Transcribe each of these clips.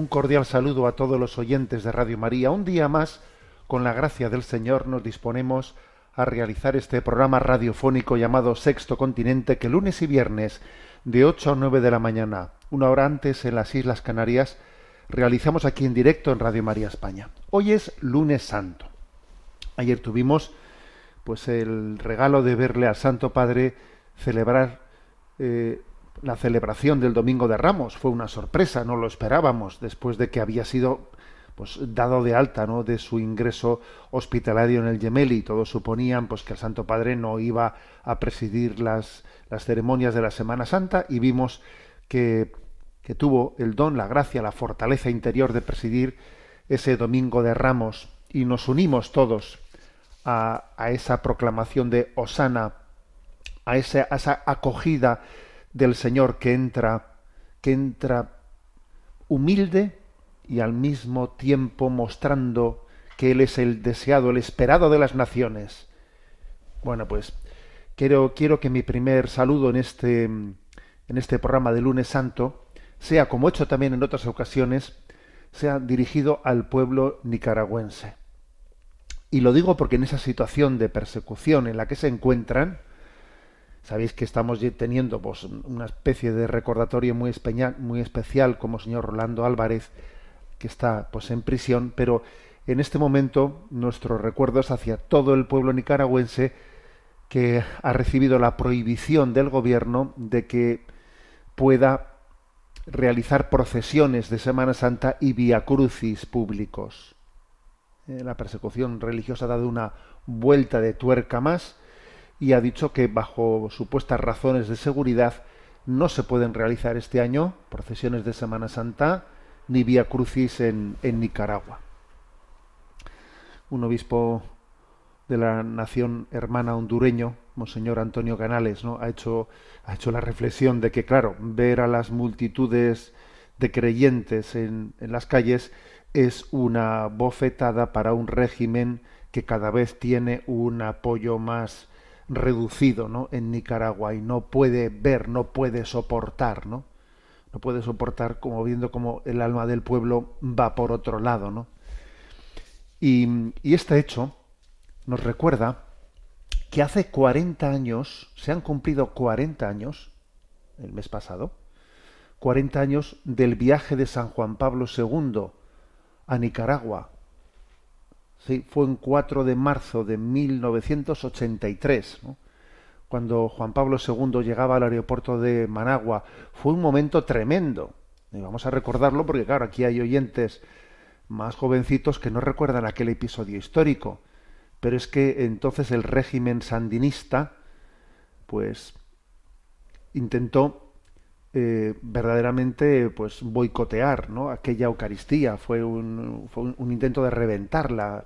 Un cordial saludo a todos los oyentes de Radio María. Un día más, con la gracia del Señor, nos disponemos a realizar este programa radiofónico llamado Sexto Continente, que lunes y viernes, de 8 a 9 de la mañana, una hora antes en las Islas Canarias, realizamos aquí en directo en Radio María España. Hoy es lunes santo. Ayer tuvimos pues el regalo de verle al Santo Padre celebrar eh, la celebración del Domingo de Ramos. Fue una sorpresa, no lo esperábamos, después de que había sido pues dado de alta ¿no? de su ingreso hospitalario en el Gemelli. Todos suponían pues que el Santo Padre no iba a presidir las, las ceremonias de la Semana Santa y vimos que, que tuvo el don, la gracia, la fortaleza interior de presidir ese Domingo de Ramos y nos unimos todos a, a esa proclamación de Osana, a esa, a esa acogida del Señor que entra, que entra humilde y al mismo tiempo mostrando que Él es el deseado, el esperado de las naciones. Bueno, pues quiero, quiero que mi primer saludo en este, en este programa de lunes santo sea, como he hecho también en otras ocasiones, sea dirigido al pueblo nicaragüense. Y lo digo porque en esa situación de persecución en la que se encuentran, Sabéis que estamos teniendo pues, una especie de recordatorio muy, muy especial como el señor Rolando Álvarez, que está pues, en prisión, pero en este momento nuestro recuerdo es hacia todo el pueblo nicaragüense que ha recibido la prohibición del gobierno de que pueda realizar procesiones de Semana Santa y via crucis públicos. Eh, la persecución religiosa ha dado una vuelta de tuerca más y ha dicho que bajo supuestas razones de seguridad no se pueden realizar este año procesiones de Semana Santa ni vía crucis en, en Nicaragua. Un obispo de la nación hermana hondureño, Monseñor Antonio Canales, ¿no? ha, hecho, ha hecho la reflexión de que, claro, ver a las multitudes de creyentes en, en las calles es una bofetada para un régimen que cada vez tiene un apoyo más reducido ¿no? en Nicaragua y no puede ver, no puede soportar, ¿no? No puede soportar como viendo como el alma del pueblo va por otro lado, ¿no? Y, y este hecho nos recuerda que hace 40 años, se han cumplido 40 años, el mes pasado, 40 años del viaje de San Juan Pablo II a Nicaragua, Sí, fue en 4 de marzo de 1983, cuando Juan Pablo II llegaba al aeropuerto de Managua. Fue un momento tremendo. Y vamos a recordarlo porque, claro, aquí hay oyentes más jovencitos que no recuerdan aquel episodio histórico. Pero es que entonces el régimen sandinista, pues, intentó eh, verdaderamente pues boicotear ¿no? aquella Eucaristía, fue un, fue un, intento de reventarla.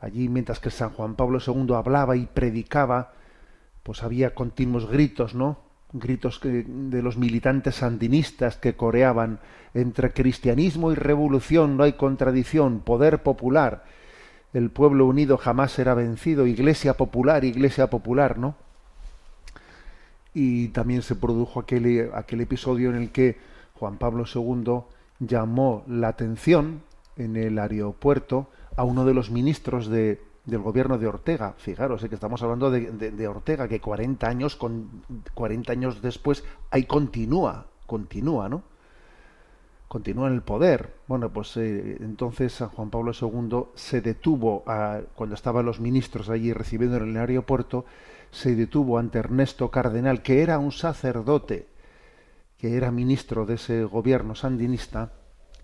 Allí, mientras que San Juan Pablo II hablaba y predicaba, pues había continuos gritos, ¿no? Gritos que, de los militantes sandinistas que coreaban entre cristianismo y revolución no hay contradicción, poder popular, el pueblo unido jamás será vencido, iglesia popular, iglesia popular, ¿no? Y también se produjo aquel, aquel episodio en el que Juan Pablo II llamó la atención en el aeropuerto a uno de los ministros de, del gobierno de Ortega. Fijaros, eh, que estamos hablando de, de, Ortega, que 40 años, con, 40 años después, ahí continúa, continúa, ¿no? Continúa en el poder. Bueno, pues eh, entonces San Juan Pablo II se detuvo a, cuando estaban los ministros allí recibiendo en el aeropuerto se detuvo ante Ernesto Cardenal, que era un sacerdote que era ministro de ese gobierno sandinista,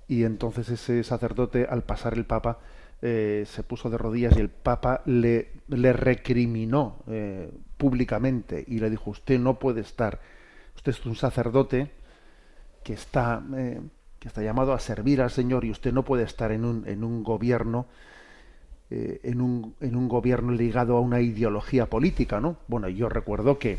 y entonces ese sacerdote, al pasar el Papa, eh, se puso de rodillas y el Papa le, le recriminó eh, públicamente y le dijo, usted no puede estar, usted es un sacerdote que está, eh, que está llamado a servir al Señor y usted no puede estar en un, en un gobierno en, un, en un gobierno ligado a una ideología política, ¿no? Bueno, yo recuerdo que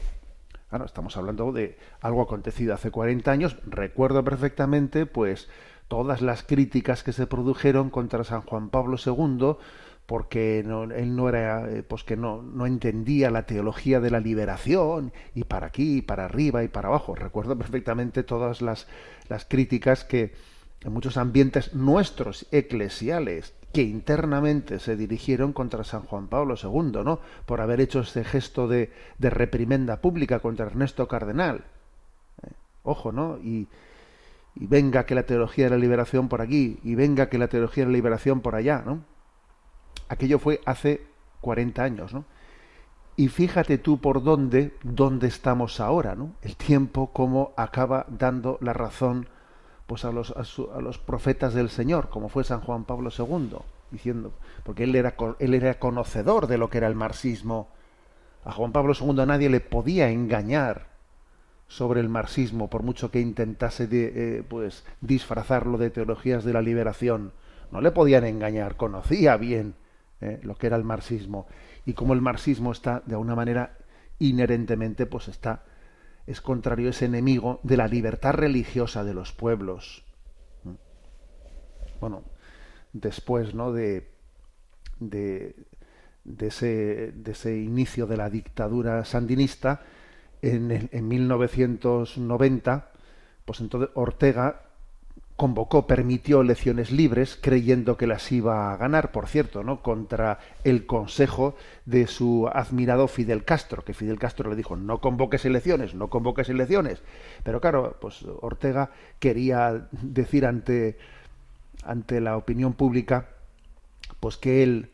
Claro, estamos hablando de algo acontecido hace 40 años. Recuerdo perfectamente, pues, todas las críticas que se produjeron contra San Juan Pablo II porque él no era eh, pues que no, no entendía la teología de la liberación y para aquí y para arriba y para abajo recuerdo perfectamente todas las, las críticas que en muchos ambientes nuestros eclesiales que internamente se dirigieron contra San Juan Pablo II, ¿no? Por haber hecho este gesto de, de reprimenda pública contra Ernesto Cardenal. Eh, ojo, ¿no? Y, y venga que la teología de la liberación por aquí, y venga que la teología de la liberación por allá, ¿no? Aquello fue hace 40 años, ¿no? Y fíjate tú por dónde, dónde estamos ahora, ¿no? El tiempo cómo acaba dando la razón pues a los, a, los profetas del Señor, como fue San Juan Pablo II, diciendo, porque él era, él era conocedor de lo que era el marxismo. A Juan Pablo II nadie le podía engañar sobre el marxismo, por mucho que intentase de, eh, pues disfrazarlo de teologías de la liberación. No le podían engañar, conocía bien eh, lo que era el marxismo y como el marxismo está de alguna manera inherentemente pues está es contrario es enemigo de la libertad religiosa de los pueblos. Bueno, después ¿no? de, de, de, ese, de ese inicio de la dictadura sandinista, en, en 1990, pues entonces Ortega convocó, permitió elecciones libres, creyendo que las iba a ganar, por cierto, ¿no? contra el consejo de su admirado Fidel Castro, que Fidel Castro le dijo, no convoques elecciones, no convoques elecciones. Pero claro, pues Ortega quería decir ante, ante la opinión pública, pues que él,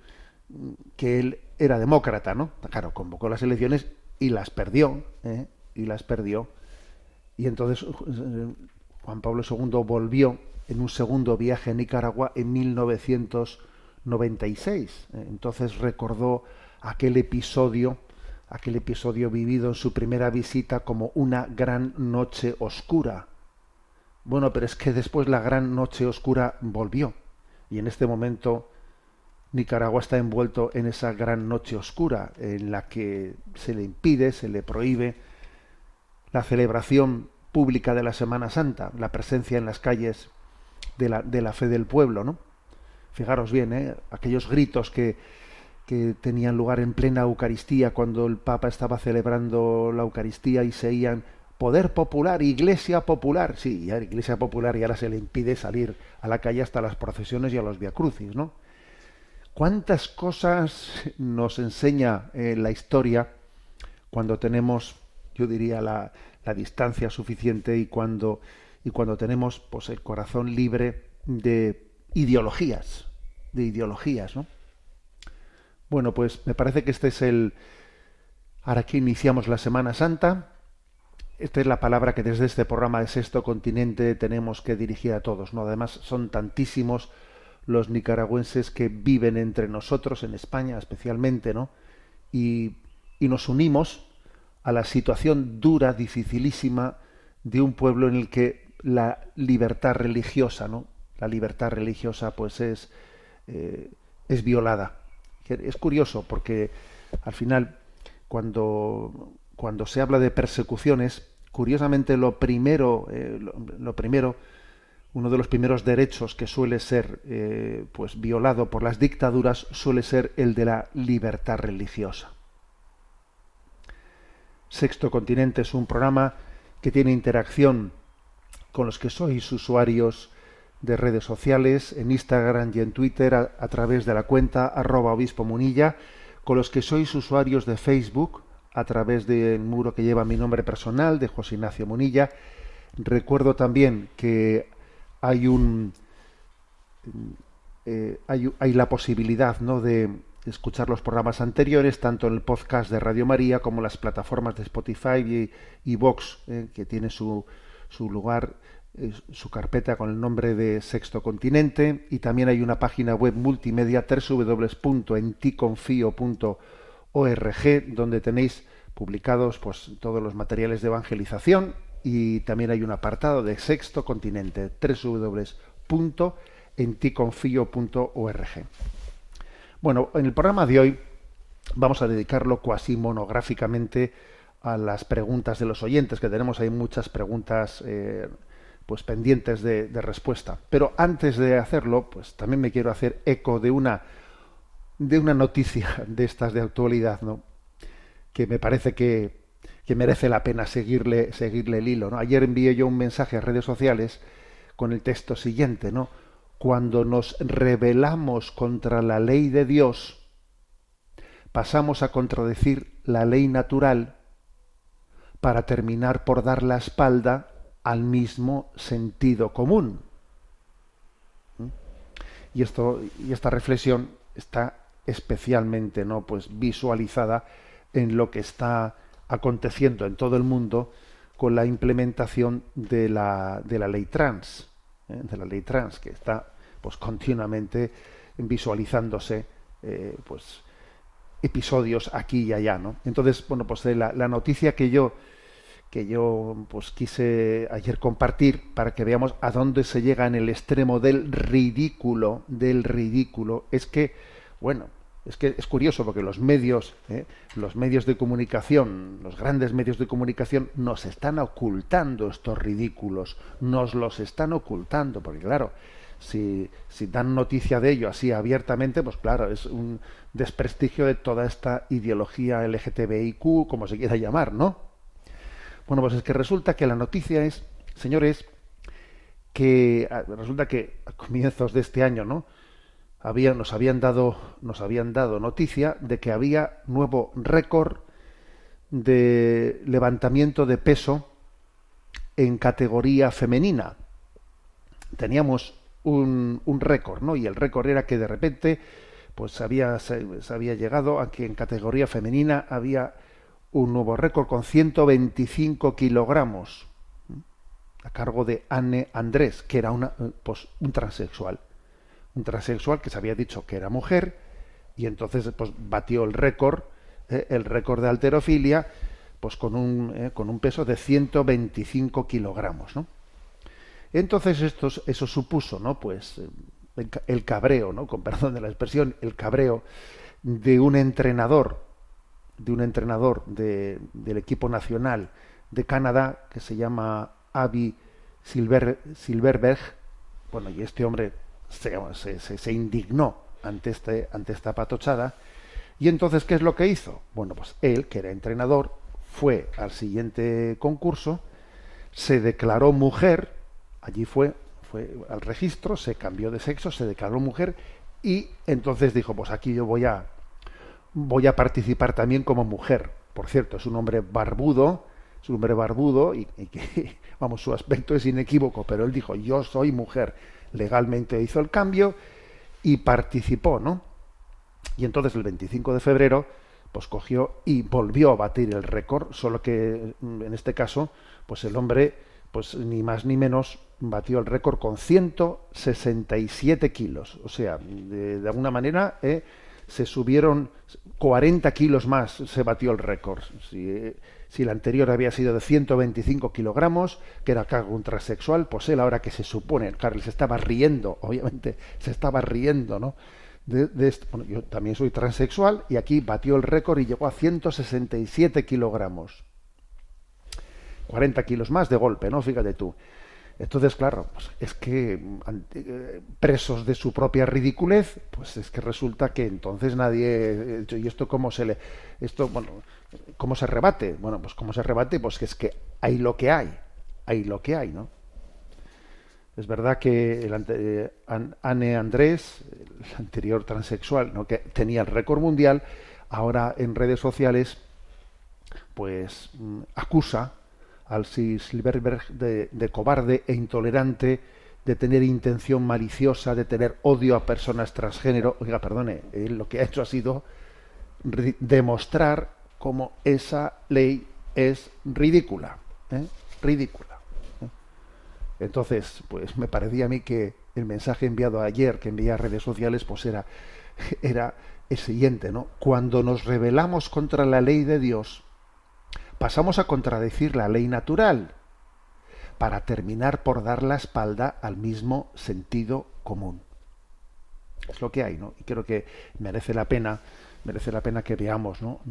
que él era demócrata, ¿no? Claro, convocó las elecciones y las perdió, ¿eh? y las perdió. Y entonces Juan Pablo II volvió en un segundo viaje a Nicaragua en 1996. Entonces recordó aquel episodio, aquel episodio vivido en su primera visita como una gran noche oscura. Bueno, pero es que después la gran noche oscura volvió y en este momento Nicaragua está envuelto en esa gran noche oscura en la que se le impide, se le prohíbe la celebración pública de la Semana Santa, la presencia en las calles de la, de la fe del pueblo, ¿no? Fijaros bien, ¿eh? aquellos gritos que, que tenían lugar en plena Eucaristía cuando el Papa estaba celebrando la Eucaristía y se oían poder popular, iglesia popular. Sí, ya iglesia popular y ahora se le impide salir a la calle hasta las procesiones y a los viacrucis, ¿no? ¿Cuántas cosas nos enseña eh, la historia cuando tenemos, yo diría, la, la distancia suficiente y cuando, y cuando tenemos pues, el corazón libre de ideologías, de ideologías, ¿no? Bueno, pues me parece que este es el... Ahora que iniciamos la Semana Santa, esta es la palabra que desde este programa de Sexto Continente tenemos que dirigir a todos, ¿no? Además son tantísimos los nicaragüenses que viven entre nosotros, en España especialmente, ¿no? Y, y nos unimos a la situación dura, dificilísima de un pueblo en el que la libertad religiosa, ¿no? La libertad religiosa, pues es eh, es violada. Es curioso porque al final cuando cuando se habla de persecuciones, curiosamente lo primero, eh, lo, primero, uno de los primeros derechos que suele ser eh, pues violado por las dictaduras suele ser el de la libertad religiosa. Sexto Continente es un programa que tiene interacción con los que sois usuarios de redes sociales, en Instagram y en Twitter, a, través de la cuenta arroba obispo munilla, con los que sois usuarios de Facebook, a través del muro que lleva mi nombre personal, de José Ignacio Munilla. Recuerdo también que hay un eh, hay, hay, la posibilidad ¿no? de, escuchar los programas anteriores, tanto en el podcast de Radio María como en las plataformas de Spotify y, Vox, eh, que tiene su, su lugar, eh, su carpeta con el nombre de Sexto Continente y también hay una página web multimedia www.enticonfio.org donde tenéis publicados pues todos los materiales de evangelización y también hay un apartado de Sexto Continente www.enticonfio.org. Bueno, en el programa de hoy vamos a dedicarlo cuasi monográficamente a las preguntas de los oyentes, que tenemos ahí muchas preguntas eh, pues pendientes de, respuesta. Pero antes de hacerlo, pues también me quiero hacer eco de una de una noticia de estas de actualidad, ¿no? que me parece que, que merece la pena seguirle, seguirle el hilo. Ayer envié yo un mensaje a redes sociales con el texto siguiente, ¿no? Cuando nos rebelamos contra la ley de Dios, pasamos a contradecir la ley natural para terminar por dar la espalda al mismo sentido común. ¿Mm? Y esto y esta reflexión está especialmente no pues visualizada en lo que está aconteciendo en todo el mundo con la implementación de la, de la ley trans, ¿eh? de la ley trans que está pues continuamente visualizándose eh, pues episodios aquí y allá, ¿no? Entonces, bueno, pues la, la noticia que yo que yo pues quise ayer compartir para que veamos a dónde se llega en el extremo del ridículo, del ridículo, es que, bueno, es que es curioso porque los medios, ¿eh? los medios de comunicación, los grandes medios de comunicación nos están ocultando estos ridículos, nos los están ocultando, porque claro, si, si dan noticia de ello así abiertamente, pues claro, es un desprestigio de toda esta ideología LGTBIQ, como se quiera llamar, ¿no? Bueno, pues es que resulta que la noticia es, señores, que ah, resulta que a comienzos de este año, ¿no? Nos habían dado, nos habían dado noticia de que había nuevo récord de levantamiento de peso en categoría femenina. Teníamos un, un récord, ¿no? Y el récord era que de repente, pues había, se había llegado a que en categoría femenina había un nuevo récord con 125 kilogramos a cargo de Anne Andrés, que era una, pues, un transexual. Transexual que se había dicho que era mujer y entonces pues, batió el récord, eh, el récord de alterofilia, pues con un, eh, con un peso de 125 kilogramos. ¿no? Entonces esto, eso supuso ¿no? pues, el, el cabreo, ¿no? con perdón de la expresión, el cabreo de un entrenador de un entrenador de, del equipo nacional de Canadá que se llama Avi Silver, Silverberg. Bueno, y este hombre se, indignó ante, este, ante esta patochada. Y entonces, ¿qué es lo que hizo? Bueno, pues él, que era entrenador, fue al siguiente concurso, se declaró mujer, allí fue, fue al registro, se cambió de sexo, se declaró mujer y entonces dijo, pues aquí yo voy a, voy a participar también como mujer. Por cierto, es un hombre barbudo, es un hombre barbudo y, que, vamos, su aspecto es inequívoco, pero él dijo, yo soy mujer. Legalmente hizo el cambio y participó, ¿no? Y entonces el 25 de febrero, pues cogió y volvió a batir el récord, solo que mm, en este caso, pues el hombre, pues ni más ni menos, batió el récord con 167 kilos. O sea, de, alguna manera, eh, se subieron 40 kilos más, se batió el récord. Si, si el anterior había sido de 125 kilogramos, que era cargo un transexual, pues él ahora que se supone, Carlos se estaba riendo, obviamente se estaba riendo, ¿no? De, de esto. Bueno, yo también soy transexual y aquí batió el récord y llegó a 167 kilogramos. 40 kilos más de golpe, ¿no? Fíjate tú. Entonces, claro, pues es que eh, presos de su propia ridiculez, pues es que resulta que entonces nadie eh, y esto cómo se le esto bueno, cómo se rebate? Bueno, pues cómo se rebate, pues que es que hay lo que hay, hay lo que hay, ¿no? Es verdad que el ante, Anne Andrés, el anterior transexual, ¿no? que tenía el récord mundial, ahora en redes sociales pues mm, acusa al Silverberg de, de, cobarde e intolerante, de tener intención maliciosa, de tener odio a personas transgénero. Oiga, perdone, él lo que ha hecho ha sido demostrar cómo esa ley es ridícula. ¿eh? Ridícula. ¿eh? Entonces, pues me parecía a mí que el mensaje enviado ayer, que envié a redes sociales, pues era, era el siguiente, ¿no? Cuando nos rebelamos contra la ley de Dios, pasamos a contradecir la ley natural para terminar por dar la espalda al mismo sentido común. Es lo que hay, ¿no? Y creo que merece la pena, merece la pena que veamos, ¿no?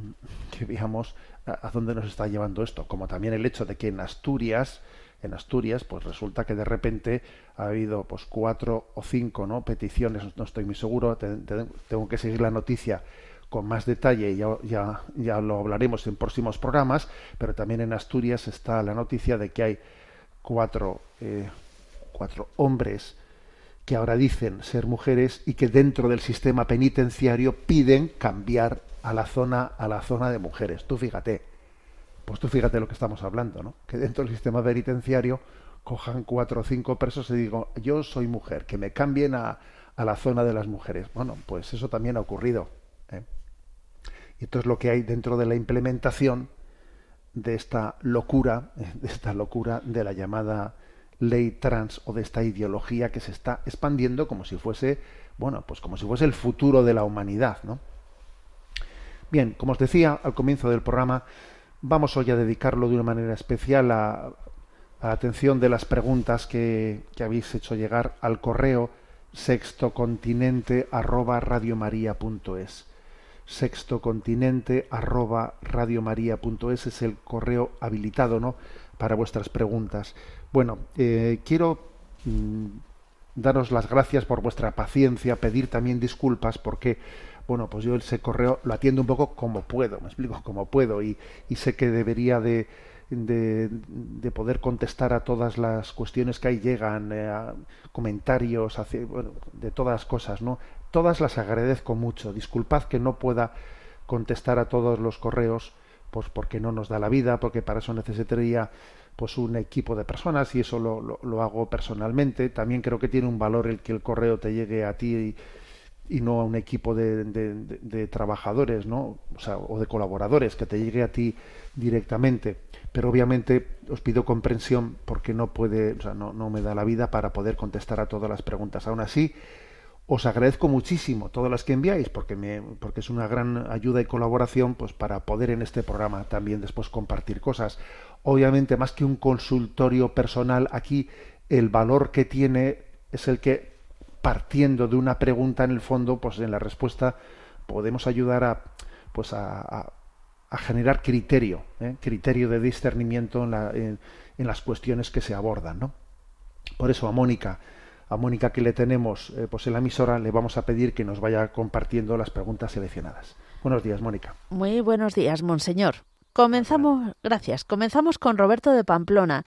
Que veamos a, dónde nos está llevando esto, como también el hecho de que en Asturias, en Asturias, pues resulta que de repente ha habido pues cuatro o cinco ¿no? peticiones, no estoy muy seguro, tengo que seguir la noticia con más detalle y ya, ya, ya, lo hablaremos en próximos programas, pero también en Asturias está la noticia de que hay cuatro, eh, cuatro hombres que ahora dicen ser mujeres y que dentro del sistema penitenciario piden cambiar a la zona a la zona de mujeres. Tú fíjate, pues tú fíjate lo que estamos hablando, ¿no? Que dentro del sistema penitenciario cojan cuatro o cinco presos y digo, yo soy mujer, que me cambien a, a la zona de las mujeres. Bueno, pues eso también ha ocurrido. ¿eh? Y esto es lo que hay dentro de la implementación de esta locura, de esta locura de la llamada ley trans o de esta ideología que se está expandiendo como si fuese, bueno, pues como si fuese el futuro de la humanidad, ¿no? Bien, como os decía al comienzo del programa, Vamos hoy a dedicarlo de una manera especial a, la atención de las preguntas que, habéis hecho llegar al correo sextocontinente arroba radiomaria.es. Sextocontinente arroba radiomaria.es es el correo habilitado ¿no? para vuestras preguntas. Bueno, eh, quiero mm, daros las gracias por vuestra paciencia, pedir también disculpas porque bueno, pues yo ese correo lo atiendo un poco como puedo, me explico, como puedo, y, sé que debería de, de, de, poder contestar a todas las cuestiones que ahí llegan, eh, comentarios, bueno, de todas cosas, ¿no? Todas las agradezco mucho. Disculpad que no pueda contestar a todos los correos, pues porque no nos da la vida, porque para eso necesitaría pues un equipo de personas y eso lo, lo, hago personalmente. También creo que tiene un valor el que el correo te llegue a ti y, no a un equipo de, de, trabajadores ¿no? o, o de colaboradores que te llegue a ti directamente pero obviamente os pido comprensión porque no puede o sea, no, no me da la vida para poder contestar a todas las preguntas aún así os agradezco muchísimo todas las que enviáis porque me porque es una gran ayuda y colaboración pues para poder en este programa también después compartir cosas obviamente más que un consultorio personal aquí el valor que tiene es el que partiendo de una pregunta en el fondo, pues en la respuesta podemos ayudar a, pues a, a, generar criterio, ¿eh? criterio de discernimiento en, la, en, las cuestiones que se abordan, ¿no? Por eso a Mónica, a Mónica que le tenemos eh, pues en la emisora, le vamos a pedir que nos vaya compartiendo las preguntas seleccionadas. Buenos días, Mónica. Muy buenos días, monseñor. Comenzamos, gracias. Comenzamos con Roberto de Pamplona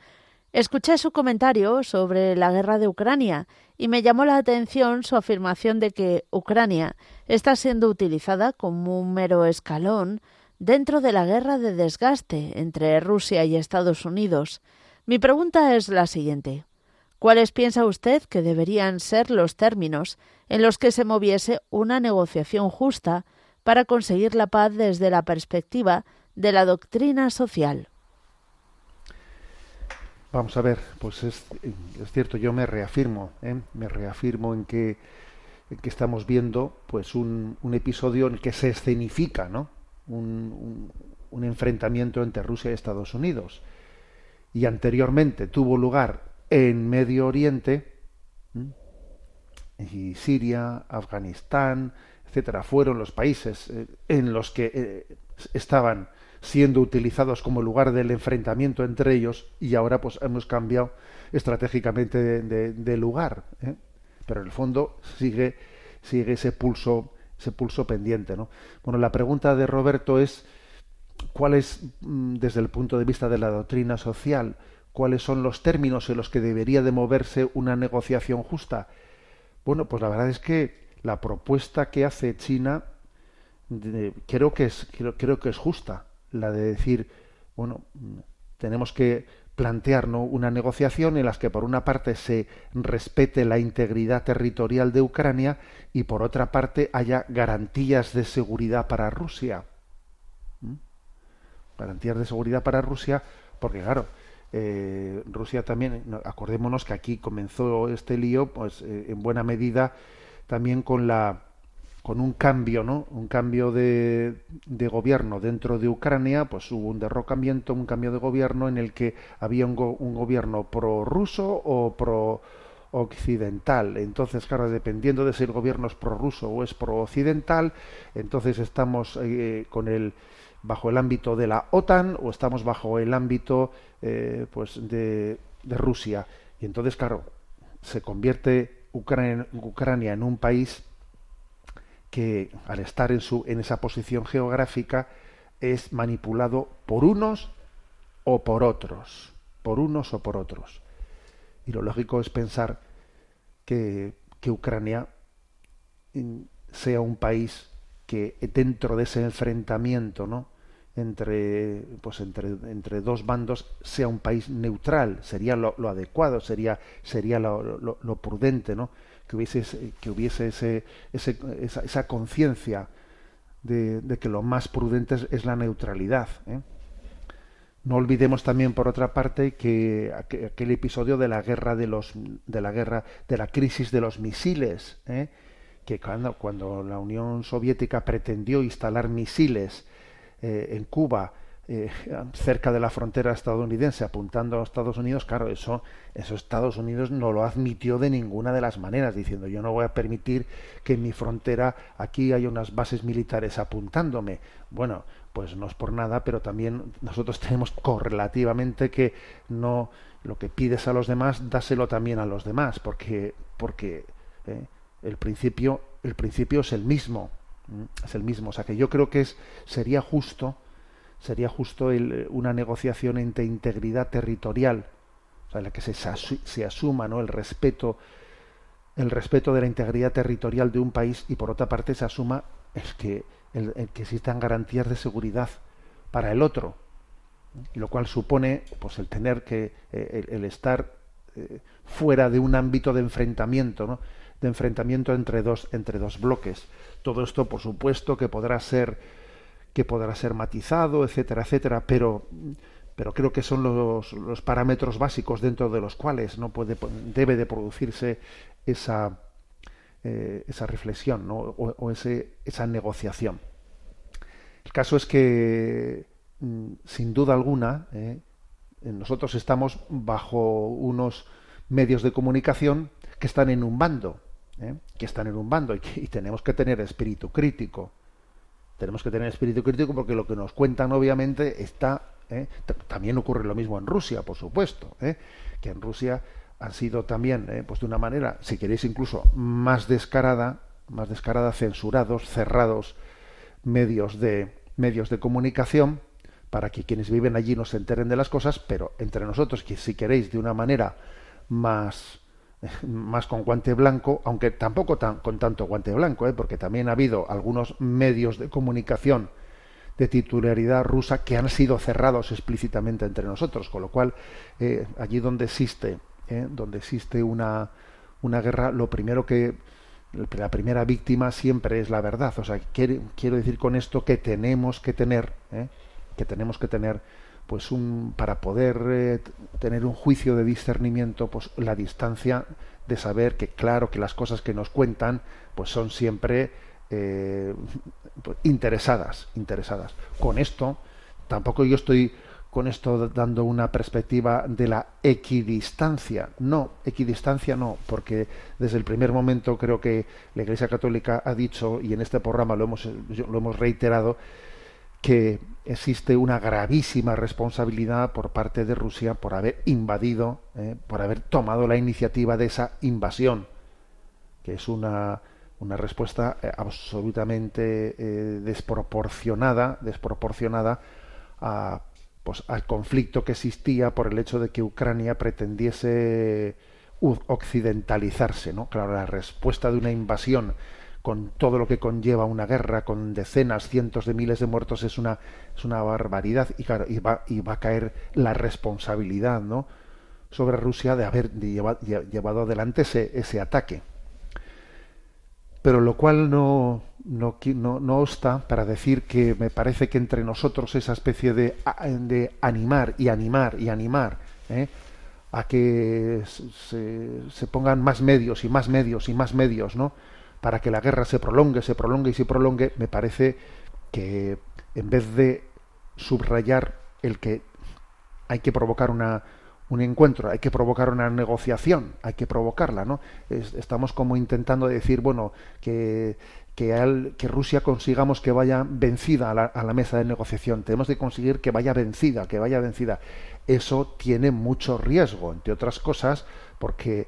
Escuché su comentario sobre la guerra de Ucrania y me llamó la atención su afirmación de que Ucrania está siendo utilizada como un mero escalón dentro de la guerra de desgaste entre Rusia y Estados Unidos. Mi pregunta es la siguiente. ¿Cuáles piensa usted que deberían ser los términos en los que se moviese una negociación justa para conseguir la paz desde la perspectiva de la doctrina social? Vamos a ver, pues es, cierto, yo me reafirmo, ¿eh? me reafirmo en que, estamos viendo pues un, episodio en el que se escenifica ¿no? un, un, enfrentamiento entre Rusia y Estados Unidos. Y anteriormente tuvo lugar en Medio Oriente, y Siria, Afganistán, etcétera, fueron los países eh, en los que eh, estaban siendo utilizados como lugar del enfrentamiento entre ellos y ahora pues hemos cambiado estratégicamente de, lugar ¿eh? pero en el fondo sigue sigue ese pulso ese pulso pendiente no bueno la pregunta de Roberto es cuál es mm, desde el punto de vista de la doctrina social cuáles son los términos en los que debería de moverse una negociación justa bueno pues la verdad es que la propuesta que hace China creo que es creo, creo que es justa la de decir, bueno, tenemos que plantear ¿no? una negociación en la que por una parte se respete la integridad territorial de Ucrania y por otra parte haya garantías de seguridad para Rusia. ¿Mm? Garantías de seguridad para Rusia, porque claro, eh, Rusia también, acordémonos que aquí comenzó este lío, pues eh, en buena medida también con la con un cambio, ¿no? Un cambio de, de, gobierno dentro de Ucrania, pues hubo un derrocamiento, un cambio de gobierno en el que había un, un gobierno pro-ruso o pro occidental. Entonces, claro, dependiendo de si el gobierno es prorruso o es pro-occidental, entonces estamos eh, con el bajo el ámbito de la OTAN o estamos bajo el ámbito eh, pues de, de, Rusia. Y entonces, claro, se convierte Ucrania en un país que al estar en, su, en esa posición geográfica es manipulado por unos o por otros, por unos o por otros. Y lo lógico es pensar que, que Ucrania mm, sea un país que dentro de ese enfrentamiento, ¿no? entre pues entre, entre dos bandos sea un país neutral sería lo, lo adecuado sería sería lo, lo, lo, prudente no que hubiese que hubiese ese, esa, esa conciencia de, que lo más prudente es, es la neutralidad ¿eh? No olvidemos también, por otra parte, que aquel episodio de la guerra de los de la guerra de la crisis de los misiles, ¿eh? que cuando, cuando la Unión Soviética pretendió instalar misiles eh, en Cuba eh, cerca de la frontera estadounidense apuntando a Estados Unidos, claro, eso, eso Estados Unidos no lo admitió de ninguna de las maneras, diciendo yo no voy a permitir que en mi frontera aquí haya unas bases militares apuntándome. Bueno, pues no es por nada, pero también nosotros tenemos correlativamente que no lo que pides a los demás, dáselo también a los demás, porque porque eh, el principio el principio es el mismo, es el mismo, o sea que yo creo que es sería justo sería justo el, una negociación entre integridad territorial, o sea, en la que se, se asuma ¿no? el respeto el respeto de la integridad territorial de un país y por otra parte se asuma es que el, el que existan garantías de seguridad para el otro, lo cual supone pues el tener que eh, el, el, estar eh, fuera de un ámbito de enfrentamiento, ¿no? de enfrentamiento entre dos entre dos bloques. Todo esto, por supuesto, que podrá ser que podrá ser matizado, etcétera, etcétera, pero pero creo que son los, los parámetros básicos dentro de los cuales no puede debe de producirse esa eh, esa reflexión ¿no? o, ese, esa negociación. El caso es que, mm, sin duda alguna, eh, nosotros estamos bajo unos medios de comunicación que están en un bando, eh, que están en un bando y tenemos que tener espíritu crítico. Tenemos que tener espíritu crítico porque lo que nos cuentan, obviamente, está. ¿eh? También ocurre lo mismo en Rusia, por supuesto, ¿eh? que en Rusia han sido también, eh, pues de una manera, si queréis incluso más descarada, más descarada, censurados, cerrados medios de medios de comunicación para que quienes viven allí no se enteren de las cosas, pero entre nosotros, que si queréis de una manera más más con guante blanco, aunque tampoco tan, con tanto guante blanco, ¿eh? porque también ha habido algunos medios de comunicación de titularidad rusa que han sido cerrados explícitamente entre nosotros, con lo cual eh, allí donde existe ¿eh? donde existe una, una guerra, lo primero que la primera víctima siempre es la verdad. O sea, quiero, quiero decir con esto que tenemos que tener, ¿eh? que tenemos que tener, pues un, para poder eh, tener un juicio de discernimiento, pues la distancia de saber que claro que las cosas que nos cuentan, pues son siempre eh, pues, interesadas, interesadas. Con esto, tampoco yo estoy con esto dando una perspectiva de la equidistancia. No, equidistancia no, porque desde el primer momento creo que la Iglesia Católica ha dicho, y en este programa lo hemos, lo hemos reiterado, que existe una gravísima responsabilidad por parte de Rusia por haber invadido, eh, por haber tomado la iniciativa de esa invasión, que es una, una respuesta eh, absolutamente eh, desproporcionada, desproporcionada a pues, al conflicto que existía por el hecho de que Ucrania pretendiese occidentalizarse, ¿no? Claro, la respuesta de una invasión con todo lo que conlleva una guerra con decenas, cientos de miles de muertos es una es una barbaridad y claro, y va, y va a caer la responsabilidad, ¿no? sobre Rusia de haber llevado, adelante ese, ataque pero lo cual no, no, no, no obsta para decir que me parece que entre nosotros esa especie de, de animar y animar y animar ¿eh? a que se, se, pongan más medios y más medios y más medios, ¿no? Para que la guerra se prolongue, se prolongue y se prolongue, me parece que en vez de subrayar el que hay que provocar una, un encuentro, hay que provocar una negociación, hay que provocarla, ¿no? estamos como intentando decir, bueno, que, que, que, Rusia consigamos que vaya vencida a la, a la, mesa de negociación. Tenemos que conseguir que vaya vencida, que vaya vencida. Eso tiene mucho riesgo, entre otras cosas, porque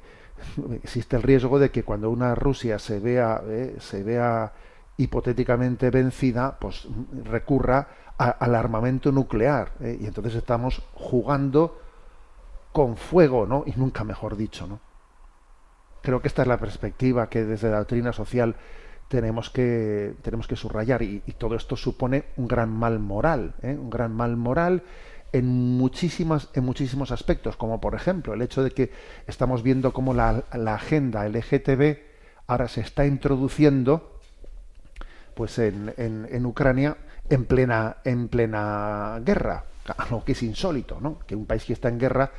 existe el riesgo de que cuando una Rusia se vea, eh, se vea hipotéticamente vencida, pues recurra al armamento nuclear. ¿eh? Y entonces estamos jugando con fuego, ¿no? Y nunca mejor dicho, ¿no? Creo que esta es la perspectiva que desde la doctrina social tenemos que, tenemos que subrayar y, y todo esto supone un gran mal moral, ¿eh? un gran mal moral en muchísimas en muchísimos aspectos como por ejemplo el hecho de que estamos viendo cómo la, la agenda LGTB ahora se está introduciendo pues en, en, en Ucrania en plena, en plena guerra, algo que es insólito, ¿no? Que un país que está en guerra,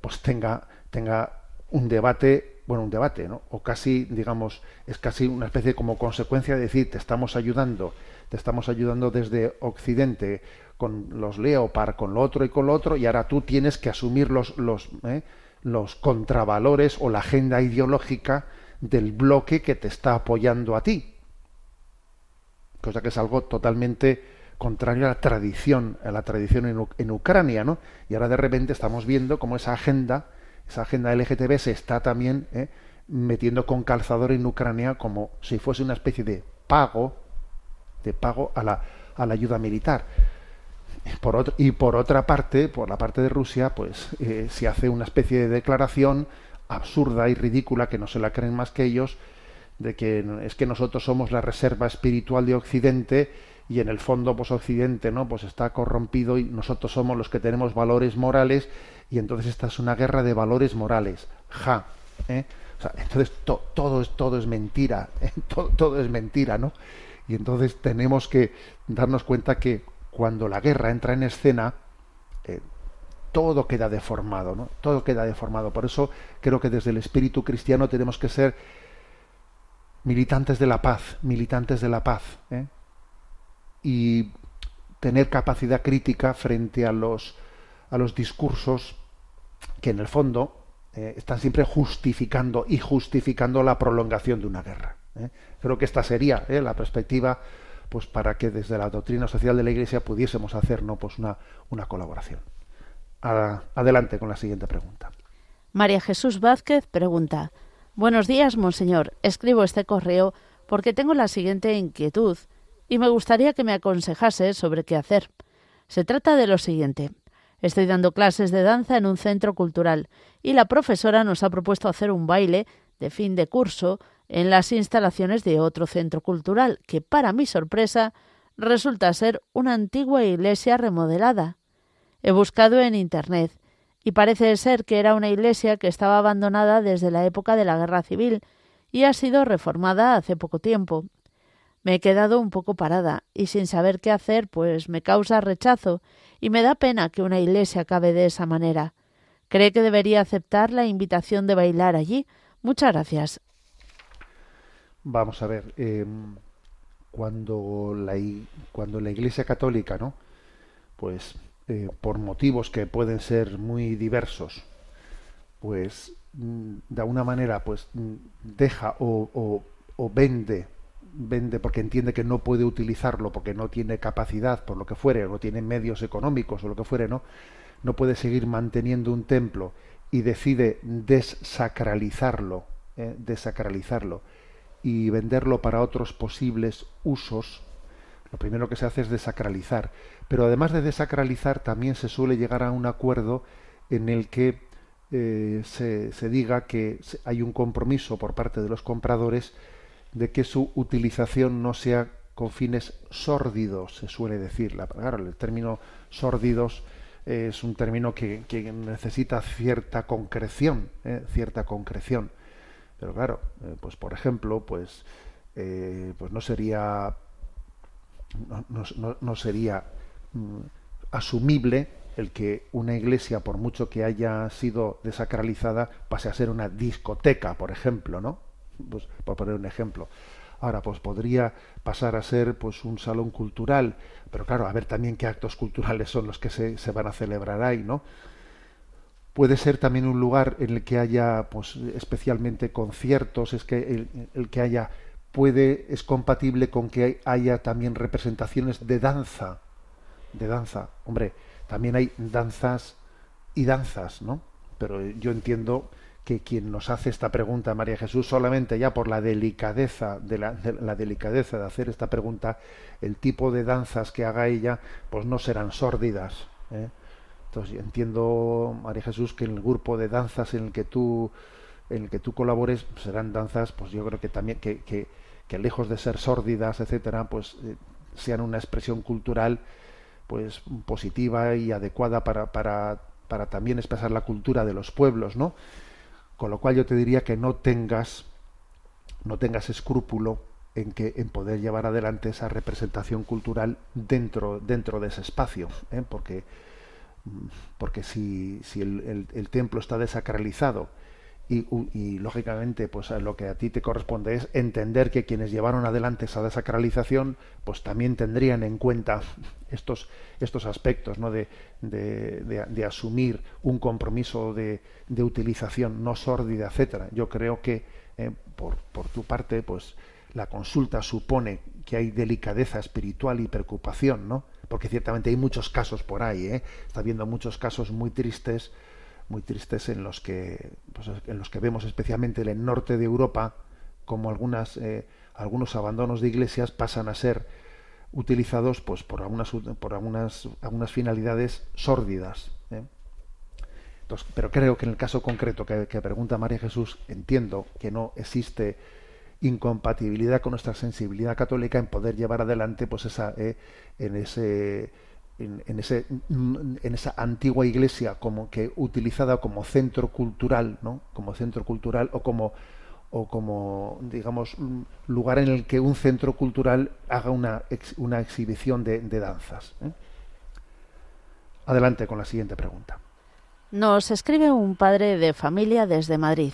pues tenga, tenga un debate, bueno, un debate, ¿no? O casi, digamos, es casi una especie como consecuencia de decir, te estamos ayudando, te estamos ayudando desde Occidente con los Leopard, con lo otro y con lo otro, y ahora tú tienes que asumir los, los, ¿eh? los contravalores o la agenda ideológica del bloque que te está apoyando a ti. Cosa que es algo totalmente contrario a la tradición, a la tradición en, Ucrania, ¿no? Y ahora de repente estamos viendo cómo esa agenda, esa agenda LGTB se está también ¿eh? metiendo con calzador en Ucrania como si fuese una especie de pago, de pago a la, a la ayuda militar. Y por otra parte, por la parte de Rusia, pues eh, se hace una especie de declaración absurda y ridícula que no se la creen más que ellos, de que es que nosotros somos la reserva espiritual de Occidente y en el fondo pues Occidente no pues está corrompido y nosotros somos los que tenemos valores morales y entonces esta es una guerra de valores morales ja ¿eh? entonces todo es todo es mentira ¿eh? todo, todo, es mentira no y entonces tenemos que darnos cuenta que cuando la guerra entra en escena eh, todo queda deformado no todo queda deformado por eso creo que desde el espíritu cristiano tenemos que ser militantes de la paz militantes de la paz ¿eh? y tener capacidad crítica frente a los, a los discursos que en el fondo eh, están siempre justificando y justificando la prolongación de una guerra. Creo que esta sería la perspectiva pues para que desde la doctrina social de la Iglesia pudiésemos hacer ¿no? pues una, una colaboración. Adelante con la siguiente pregunta. María Jesús Vázquez pregunta Buenos días, monseñor. Escribo este correo porque tengo la siguiente inquietud y me gustaría que me aconsejase sobre qué hacer. Se trata de lo siguiente. Estoy dando clases de danza en un centro cultural y la profesora nos ha propuesto hacer un baile de fin de curso en las instalaciones de otro centro cultural que, para mi sorpresa, resulta ser una antigua iglesia remodelada. He buscado en Internet y parece ser que era una iglesia que estaba abandonada desde la época de la Guerra Civil y ha sido reformada hace poco tiempo. Me he quedado un poco parada y sin saber qué hacer, pues me causa rechazo y me da pena que una iglesia acabe de esa manera. ¿Cree que debería aceptar la invitación de bailar allí? Muchas gracias. Vamos a ver, eh, cuando, la, cuando la Iglesia Católica, ¿no? Pues eh, por motivos que pueden ser muy diversos, pues mm, de alguna manera, pues mm, deja o, o, vende vende porque entiende que no puede utilizarlo porque no tiene capacidad por lo que fuere no tiene medios económicos o lo que fuere no no puede seguir manteniendo un templo y decide desacralizarlo ¿eh? desacralizarlo y venderlo para otros posibles usos lo primero que se hace es desacralizar pero además de desacralizar también se suele llegar a un acuerdo en el que eh, se, se diga que hay un compromiso por parte de los compradores de que su utilización no sea con fines sórdidos, se suele decir. La, claro, el término sórdidos es un término que, que necesita cierta concreción, ¿eh? cierta concreción. Pero claro, eh, pues por ejemplo, pues, eh, pues no sería no, no, no sería mm, asumible el que una iglesia, por mucho que haya sido desacralizada, pase a ser una discoteca, por ejemplo, ¿no? Pues, por poner un ejemplo. Ahora, pues podría pasar a ser pues un salón cultural, pero claro, a ver también qué actos culturales son los que se, se van a celebrar ahí, ¿no? Puede ser también un lugar en el que haya, pues, especialmente conciertos, es que el, que haya puede es compatible con que haya también representaciones de danza, de danza. Hombre, también hay danzas y danzas, ¿no? Pero yo entiendo que quien nos hace esta pregunta, María Jesús, solamente ya por la delicadeza de la, de la, delicadeza de hacer esta pregunta, el tipo de danzas que haga ella, pues no serán sórdidas. ¿eh? Entiendo, María Jesús, que en el grupo de danzas en el que tú en el que tú colabores serán danzas, pues yo creo que también que, que, que lejos de ser sórdidas, etcétera, pues eh, sean una expresión cultural pues positiva y adecuada para, para, para también expresar la cultura de los pueblos, ¿no? Con lo cual yo te diría que no tengas no tengas escrúpulo en que en poder llevar adelante esa representación cultural dentro dentro de ese espacio, ¿eh? porque porque si, si el, el, templo está desacralizado y, y, lógicamente pues lo que a ti te corresponde es entender que quienes llevaron adelante esa desacralización pues también tendrían en cuenta estos estos aspectos ¿no? de, de, de, de asumir un compromiso de, utilización no sórdida etcétera yo creo que eh, por, por tu parte pues la consulta supone que hay delicadeza espiritual y preocupación no porque ciertamente hay muchos casos por ahí ¿eh? está habiendo muchos casos muy tristes muy tristes en los que pues, en los que vemos especialmente en el norte de Europa como algunas eh, algunos abandonos de iglesias pasan a ser utilizados pues por algunas por algunas algunas finalidades sórdidas ¿eh? Entonces, pero creo que en el caso concreto que, que, pregunta María Jesús entiendo que no existe incompatibilidad con nuestra sensibilidad católica en poder llevar adelante pues esa eh, en ese en, en, ese, en esa antigua iglesia como que utilizada como centro cultural, ¿no? Como centro cultural o como o como digamos lugar en el que un centro cultural haga una, una exhibición de, de danzas. ¿eh? Adelante con la siguiente pregunta. Nos escribe un padre de familia desde Madrid.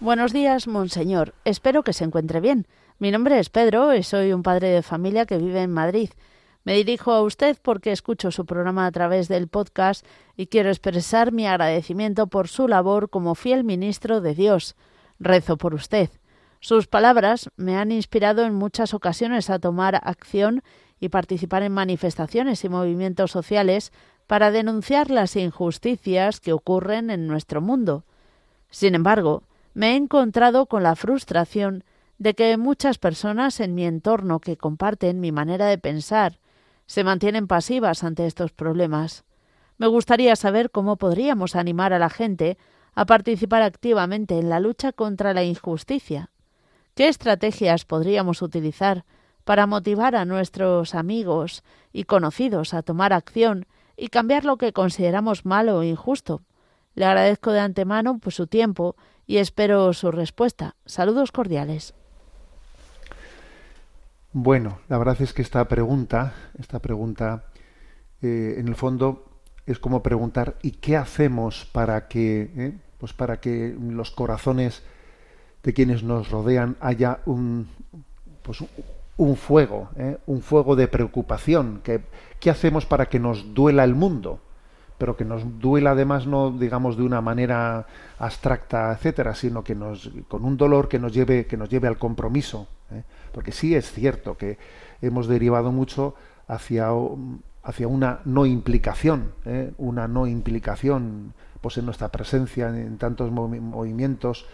Buenos días, monseñor. Espero que se encuentre bien. Mi nombre es Pedro y soy un padre de familia que vive en Madrid. Me dirijo a usted porque escucho su programa a través del podcast y quiero expresar mi agradecimiento por su labor como fiel ministro de Dios. Rezo por usted. Sus palabras me han inspirado en muchas ocasiones a tomar acción y participar en manifestaciones y movimientos sociales para denunciar las injusticias que ocurren en nuestro mundo. Sin embargo, me he encontrado con la frustración de que muchas personas en mi entorno que comparten mi manera de pensar se mantienen pasivas ante estos problemas. Me gustaría saber cómo podríamos animar a la gente a participar activamente en la lucha contra la injusticia. ¿Qué estrategias podríamos utilizar para motivar a nuestros amigos y conocidos a tomar acción y cambiar lo que consideramos malo o injusto? Le agradezco de antemano por su tiempo y espero su respuesta. Saludos cordiales. Bueno, la verdad es que esta pregunta, esta pregunta, eh, en el fondo es como preguntar ¿y qué hacemos para que, eh, pues para que los corazones de quienes nos rodean haya un, pues un fuego, eh, un fuego de preocupación? ¿Qué, ¿Qué hacemos para que nos duela el mundo? Pero que nos duela además no digamos de una manera abstracta etcétera sino que nos con un dolor que nos lleve que nos lleve al compromiso ¿eh? porque sí es cierto que hemos derivado mucho hacia hacia una no implicación ¿eh? una no implicación pues en nuestra presencia en tantos movimientos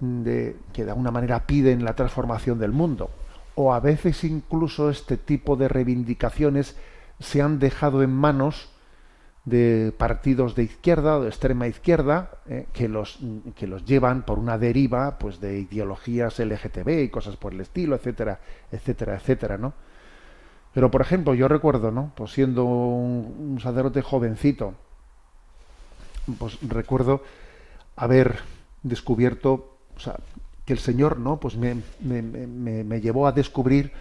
de, que de alguna manera piden la transformación del mundo o a veces incluso este tipo de reivindicaciones se han dejado en manos de partidos de izquierda o de extrema izquierda eh, que los que los llevan por una deriva pues de ideologías LGTB y cosas por el estilo etcétera etcétera etcétera no pero por ejemplo yo recuerdo no pues siendo un, un sacerdote jovencito pues recuerdo haber descubierto o sea que el señor no pues me, me, me, me llevó a descubrir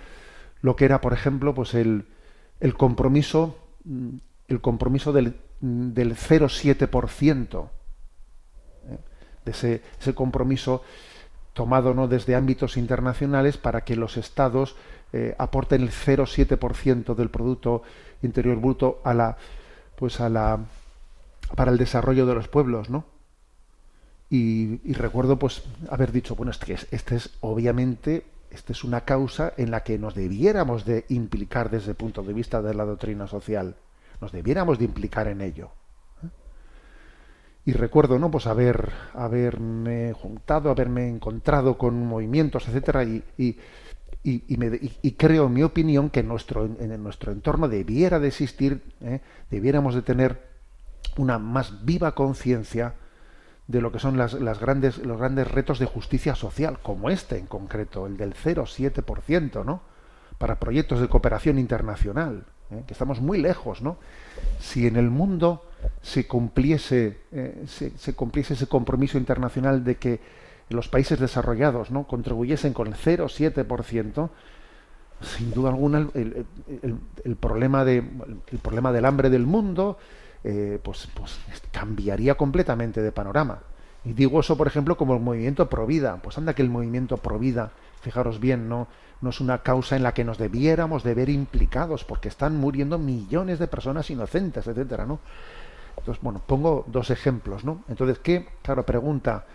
lo que era por ejemplo pues el el compromiso el compromiso del, del 0,7%, ¿eh? de ese, ese, compromiso tomado ¿no? desde ámbitos internacionales para que los estados eh, aporten el 0,7% del Producto Interior Bruto a la, pues a la, para el desarrollo de los pueblos, ¿no? Y, y recuerdo pues haber dicho, bueno, este es, este es obviamente esta es una causa en la que nos debiéramos de implicar desde el punto de vista de la doctrina social. Nos debiéramos de implicar en ello. Y recuerdo, ¿no? Pues haber, haberme juntado, haberme encontrado con movimientos, etcétera, y, y, y, creo, en mi opinión, que nuestro, en nuestro entorno debiera de existir, ¿eh? debiéramos de tener una más viva conciencia de lo que son las, las, grandes, los grandes retos de justicia social, como este en concreto, el del 0,7%, ¿no? Para proyectos de cooperación internacional, ¿eh? que estamos muy lejos, ¿no? Si en el mundo se cumpliese, eh, ese compromiso internacional de que los países desarrollados. Contribuyesen con el 0,7%, sin duda alguna el problema del hambre del mundo, eh, pues, pues cambiaría completamente de panorama. Y digo eso, por ejemplo, como el movimiento Provida. Pues anda que el movimiento Provida, fijaros bien, no, no es una causa en la que nos debiéramos de ver implicados, porque están muriendo millones de personas inocentes, etcétera, ¿no? Entonces, bueno, pongo dos ejemplos, ¿no? Entonces, ¿qué? Claro, pregunta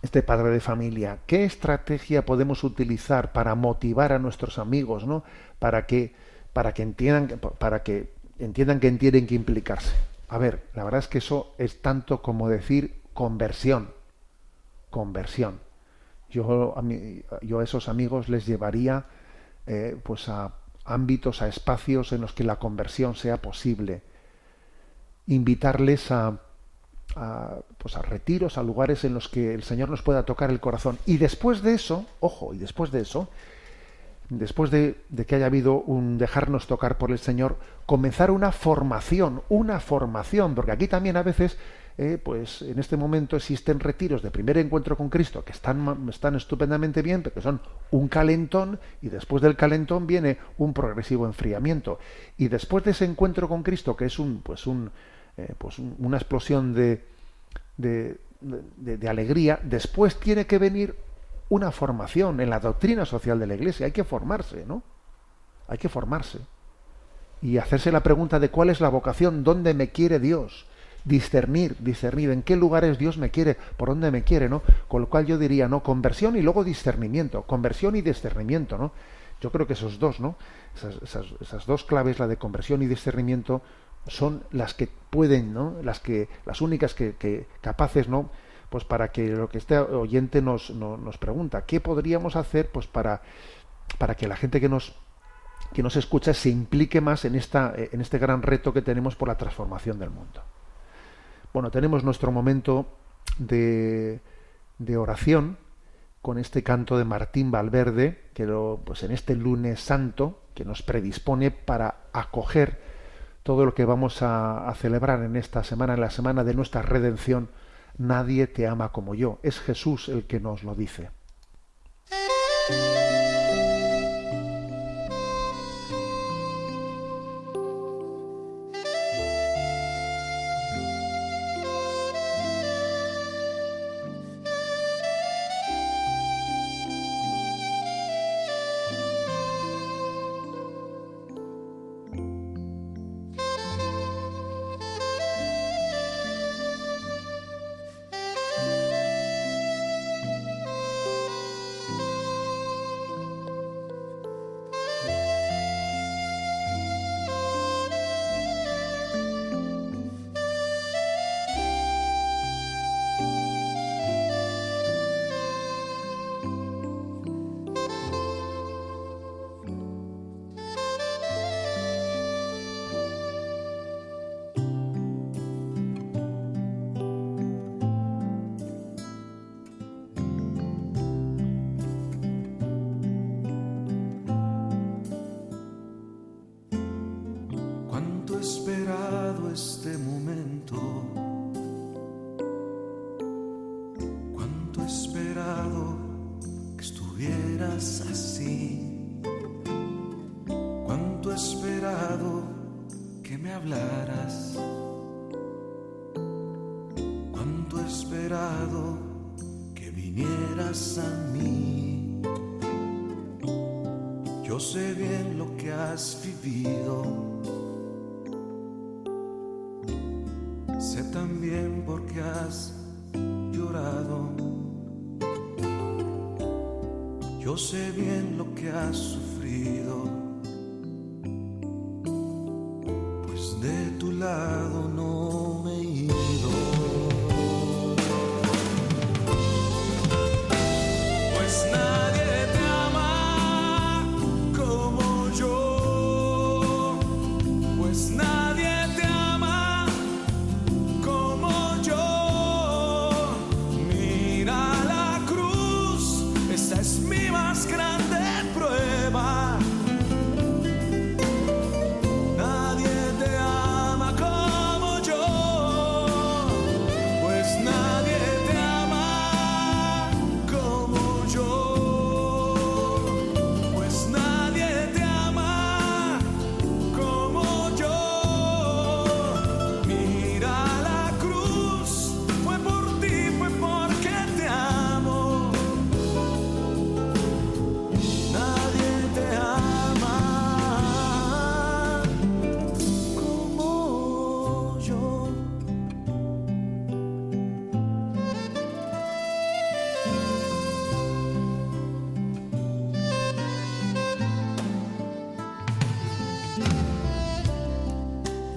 este padre de familia, ¿qué estrategia podemos utilizar para motivar a nuestros amigos, ¿no? Para que, para que entiendan, para que entiendan que tienen que implicarse. A ver, la verdad es que eso es tanto como decir conversión. Conversión. Yo a, yo esos amigos les llevaría eh, pues a ámbitos, a espacios en los que la conversión sea posible. Invitarles a, a, pues a retiros, a lugares en los que el Señor nos pueda tocar el corazón. Y después de eso, ojo, y después de eso, después de, de, que haya habido un dejarnos tocar por el Señor, comenzar una formación, una formación, porque aquí también a veces, eh, pues en este momento existen retiros de primer encuentro con Cristo que están, están estupendamente bien, pero que son un calentón, y después del calentón viene un progresivo enfriamiento. Y después de ese encuentro con Cristo, que es un, pues un, eh, pues un, una explosión de, de alegría, después tiene que venir una formación en la doctrina social de la Iglesia. Hay que formarse, ¿no? Hay que formarse. Y hacerse la pregunta de cuál es la vocación, dónde me quiere Dios. Discernir, discernir en qué lugares Dios me quiere, por dónde me quiere, ¿no? Con lo cual yo diría, ¿no? Conversión y luego discernimiento. Conversión y discernimiento, ¿no? Yo creo que esos dos, ¿no? Esas, dos claves, la de conversión y discernimiento, son las que pueden, ¿no? Las que, las únicas que, que capaces, ¿no? pues para que lo que este oyente nos, no, nos pregunta, ¿qué podríamos hacer pues para, para que la gente que nos que nos escucha se implique más en esta en este gran reto que tenemos por la transformación del mundo. Bueno, tenemos nuestro momento de, oración con este canto de Martín Valverde, que lo, pues en este lunes santo, que nos predispone para acoger todo lo que vamos a celebrar en esta semana, en la semana de nuestra redención, Nadie te ama como yo. Es Jesús el que nos lo dice. esperado que me hablaras. Cuánto he esperado que vinieras a mí. Yo sé bien lo que has vivido. Sé también por qué has llorado. Yo sé bien lo que has sufrido.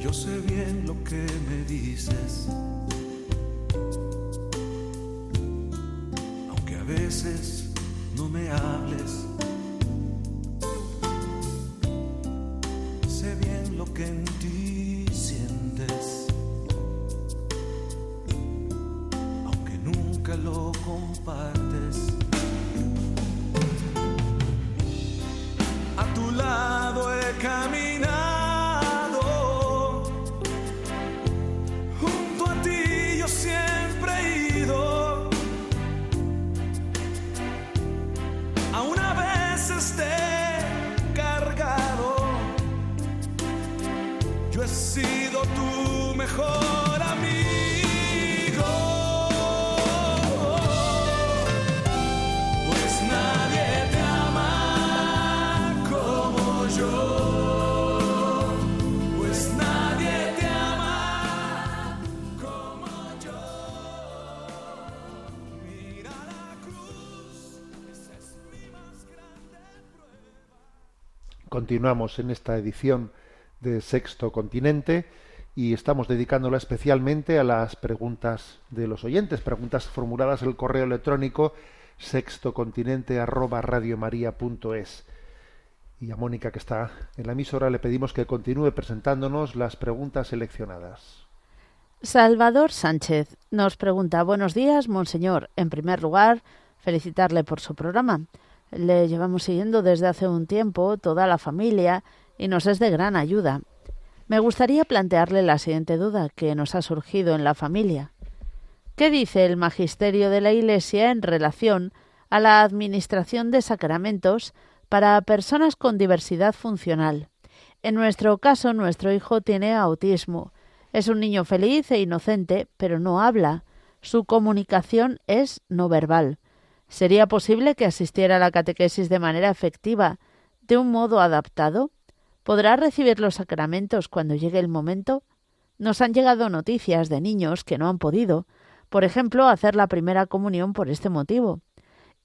Yo sé bien lo que me dices, aunque a veces no me hables. Continuamos en esta edición de Sexto Continente y estamos dedicándola especialmente a las preguntas de los oyentes, preguntas formuladas en el correo electrónico sextocontinente@radiomaria.es. Y a Mónica que está en la emisora le pedimos que continúe presentándonos las preguntas seleccionadas. Salvador Sánchez nos pregunta, buenos días, monseñor. En primer lugar, felicitarle por su programa. Le llevamos siguiendo desde hace un tiempo toda la familia y nos es de gran ayuda. Me gustaría plantearle la siguiente duda que nos ha surgido en la familia. ¿Qué dice el magisterio de la Iglesia en relación a la administración de sacramentos para personas con diversidad funcional? En nuestro caso, nuestro hijo tiene autismo. Es un niño feliz e inocente, pero no habla. Su comunicación es no verbal. ¿Sería posible que asistiera a la catequesis de manera efectiva, de un modo adaptado? ¿Podrá recibir los sacramentos cuando llegue el momento? Nos han llegado noticias de niños que no han podido, por ejemplo, hacer la primera comunión por este motivo,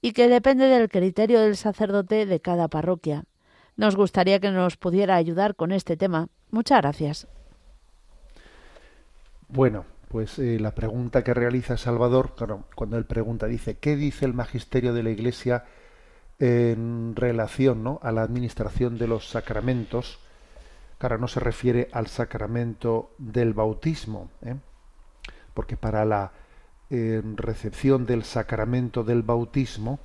y que depende del criterio del sacerdote de cada parroquia. Nos gustaría que nos pudiera ayudar con este tema. Muchas gracias. Bueno, pues eh, la pregunta que realiza Salvador, claro, cuando él pregunta, dice, ¿qué dice el magisterio de la Iglesia en relación ¿no? a la administración de los sacramentos? Claro, no se refiere al sacramento del bautismo, ¿eh? porque para la eh, recepción del sacramento del bautismo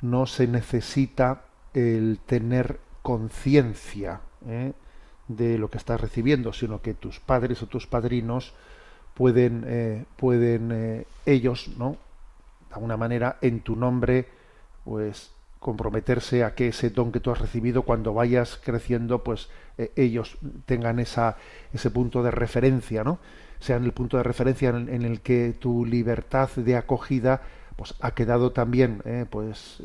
no se necesita el tener conciencia de lo que estás recibiendo, sino que tus padres o tus padrinos pueden, eh, pueden eh, ellos, ¿no? De alguna manera, en tu nombre, pues comprometerse a que ese don que tú has recibido cuando vayas creciendo, pues eh, ellos tengan esa, ese punto de referencia, ¿no? sean el punto de referencia en, el que tu libertad de acogida pues ha quedado también pues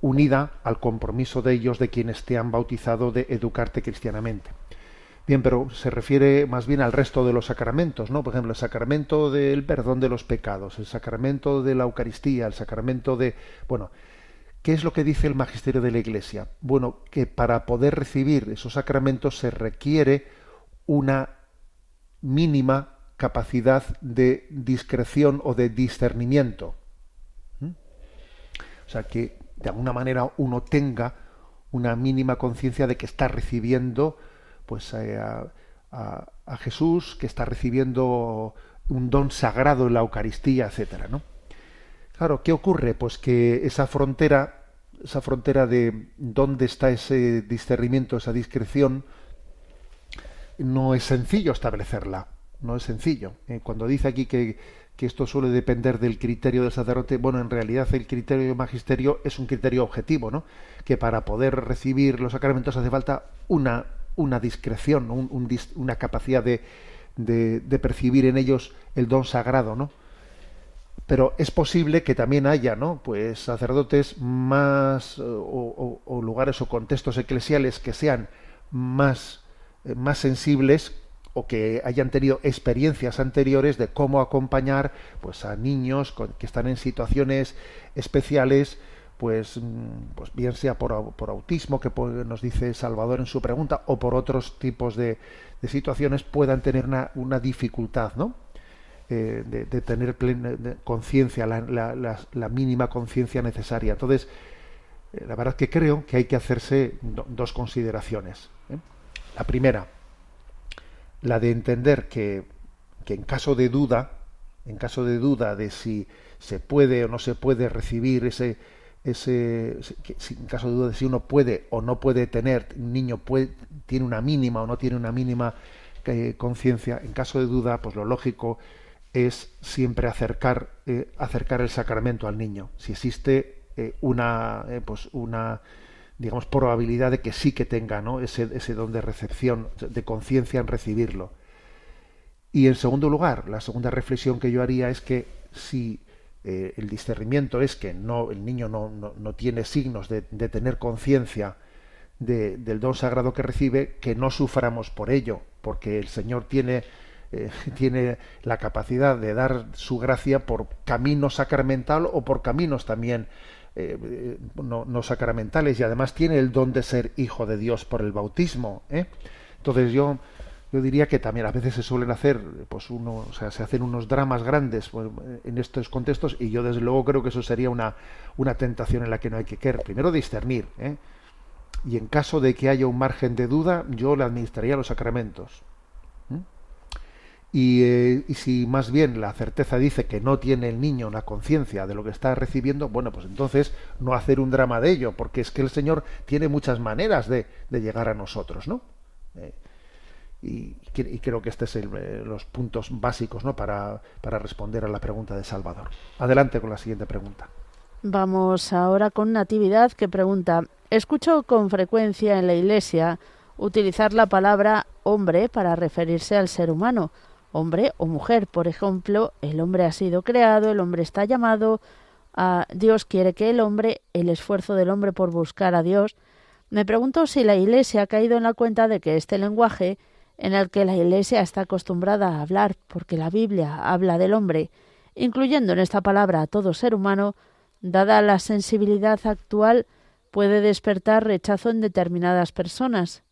unida al compromiso de ellos de quienes te han bautizado de educarte cristianamente. Bien, pero se refiere más bien al resto de los sacramentos, ¿no? Por ejemplo, el sacramento del perdón de los pecados, el sacramento de la Eucaristía, el sacramento de, bueno, ¿qué es lo que dice el magisterio de la Iglesia? Bueno, que para poder recibir esos sacramentos se requiere una mínima capacidad de discreción o de discernimiento. ¿Mm? O sea, que de alguna manera uno tenga una mínima conciencia de que está recibiendo pues eh, a, Jesús, que está recibiendo un don sagrado en la Eucaristía, etcétera, ¿no? Claro, ¿qué ocurre? Pues que esa frontera, esa frontera de dónde está ese discernimiento, esa discreción, no es sencillo establecerla, no es sencillo. Eh, cuando dice aquí que, que, esto suele depender del criterio del sacerdote, bueno, en realidad el criterio del magisterio es un criterio objetivo, ¿no? Que para poder recibir los sacramentos hace falta una, una discreción, una capacidad de, de, percibir en ellos el don sagrado, ¿no? Pero es posible que también haya, ¿no? Pues sacerdotes más o, o lugares o contextos eclesiales que sean más eh, más sensibles o que hayan tenido experiencias anteriores de cómo acompañar pues a niños que están en situaciones especiales pues, mm, pues bien sea por, por autismo que nos dice Salvador en su pregunta o por otros tipos de, de situaciones puedan tener una, una dificultad ¿no? Eh, de, tener plena conciencia la, la, mínima conciencia necesaria entonces eh, la verdad que creo que hay que hacerse dos consideraciones la primera, la de entender que, que en caso de duda, en caso de duda de si se puede o no se puede recibir ese, en caso de duda si uno puede o no puede tener, un niño tiene una mínima o no tiene una mínima eh, conciencia, en caso de duda, pues lo lógico es siempre acercar, eh, acercar el sacramento al niño. Si existe eh, una, pues una digamos, probabilidad de que sí que tenga ¿no? ese, ese don de recepción, de conciencia en recibirlo. Y en segundo lugar, la segunda reflexión que yo haría es que si eh, el discernimiento es que no, el niño no, no, tiene signos de, tener conciencia de, del don sagrado que recibe, que no suframos por ello, porque el Señor tiene, eh, tiene la capacidad de dar su gracia por camino sacramental o por caminos también eh, no, sacramentales y además tiene el don de ser hijo de Dios por el bautismo. Entonces yo, yo diría que también a veces se suelen hacer, pues uno, o sea, se hacen unos dramas grandes pues, en estos contextos y yo desde luego creo que eso sería una, una tentación en la que no hay que querer. Primero discernir, ¿eh? y en caso de que haya un margen de duda, yo le administraría los sacramentos. Eh, y, si más bien la certeza dice que no tiene el niño una conciencia de lo que está recibiendo, bueno, pues entonces no hacer un drama de ello, porque es que el Señor tiene muchas maneras de, llegar a nosotros, ¿no? Eh, y, creo que estos son eh, los puntos básicos ¿no? para, para responder a la pregunta de Salvador. Adelante con la siguiente pregunta. Vamos ahora con Natividad que pregunta, escucho con frecuencia en la Iglesia utilizar la palabra hombre para referirse al ser humano hombre o mujer. Por ejemplo, el hombre ha sido creado, el hombre está llamado, a Dios quiere que el hombre, el esfuerzo del hombre por buscar a Dios. Me pregunto si la Iglesia ha caído en la cuenta de que este lenguaje en el que la Iglesia está acostumbrada a hablar, porque la Biblia habla del hombre, incluyendo en esta palabra a todo ser humano, dada la sensibilidad actual, puede despertar rechazo en determinadas personas.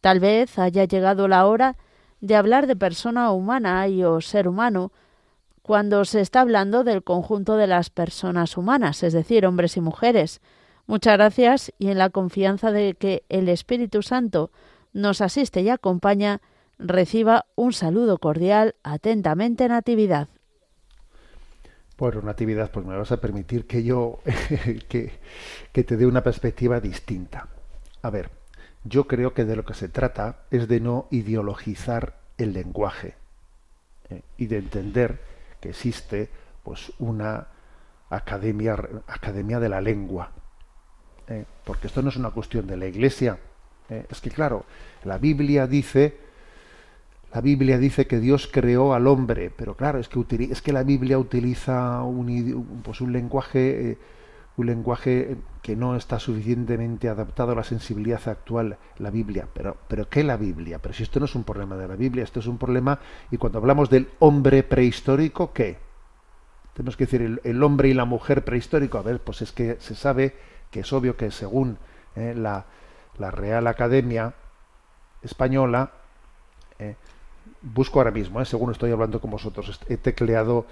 Tal vez haya llegado la hora de hablar de persona humana y o ser humano cuando se está hablando del conjunto de las personas humanas, es decir, hombres y mujeres. Muchas gracias y en la confianza de que el Espíritu Santo nos asiste y acompaña, reciba un saludo cordial atentamente Natividad. Bueno, Natividad, pues me vas a permitir que yo que, que te dé una perspectiva distinta. A ver, yo creo que de lo que se trata es de no ideologizar el lenguaje eh, y de entender que existe pues una academia academia de la lengua eh, porque esto no es una cuestión de la iglesia eh, es que claro la Biblia dice la Biblia dice que Dios creó al hombre, pero claro, es que, es que la Biblia utiliza un, pues un lenguaje, eh, un lenguaje que no está suficientemente adaptado a la sensibilidad actual, la Biblia. Pero, pero ¿qué la Biblia? Pero si esto no es un problema de la Biblia, esto es un problema, y cuando hablamos del hombre prehistórico, ¿qué? Tenemos que decir el, hombre y la mujer prehistórico. A ver, pues es que se sabe que es obvio que según eh, la, la Real Academia Española, eh, busco ahora mismo, eh, según estoy hablando con vosotros, he tecleado